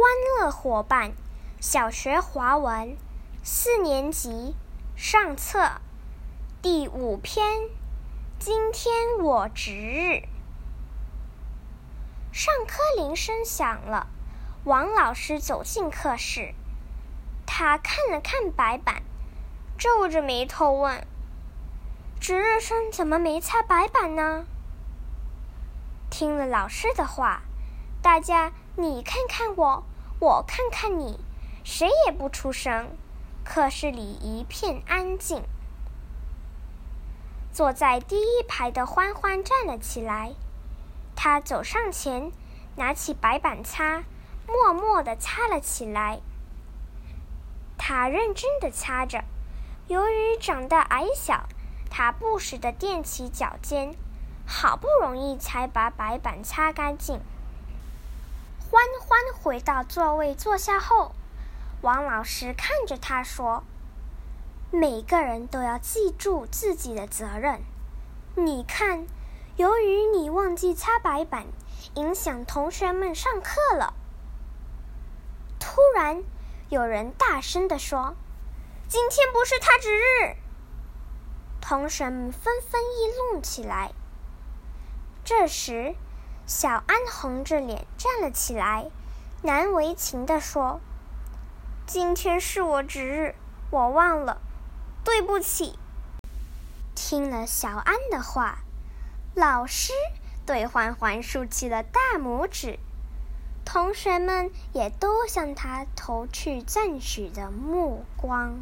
欢乐伙伴，小学华文四年级上册第五篇。今天我值日。上课铃声响了，王老师走进课室，他看了看白板，皱着眉头问：“值日生怎么没擦白板呢？”听了老师的话，大家。你看看我，我看看你，谁也不出声。课室里一片安静。坐在第一排的欢欢站了起来，他走上前，拿起白板擦，默默地擦了起来。他认真地擦着，由于长得矮小，他不时地踮起脚尖，好不容易才把白板擦干净。欢欢回到座位坐下后，王老师看着他说：“每个人都要记住自己的责任。你看，由于你忘记擦白板，影响同学们上课了。”突然，有人大声地说：“今天不是他值日！”同学们纷纷议论起来。这时，小安红着脸站了起来，难为情地说：“今天是我值日，我忘了，对不起。”听了小安的话，老师对欢欢竖起了大拇指，同学们也都向他投去赞许的目光。